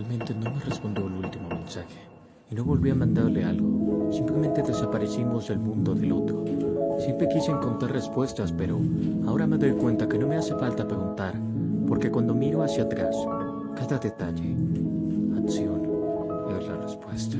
Realmente no me respondió el último mensaje y no volví a mandarle algo. Simplemente desaparecimos del mundo del otro. Siempre quise encontrar respuestas, pero ahora me doy cuenta que no me hace falta preguntar, porque cuando miro hacia atrás, cada detalle, acción, es la respuesta.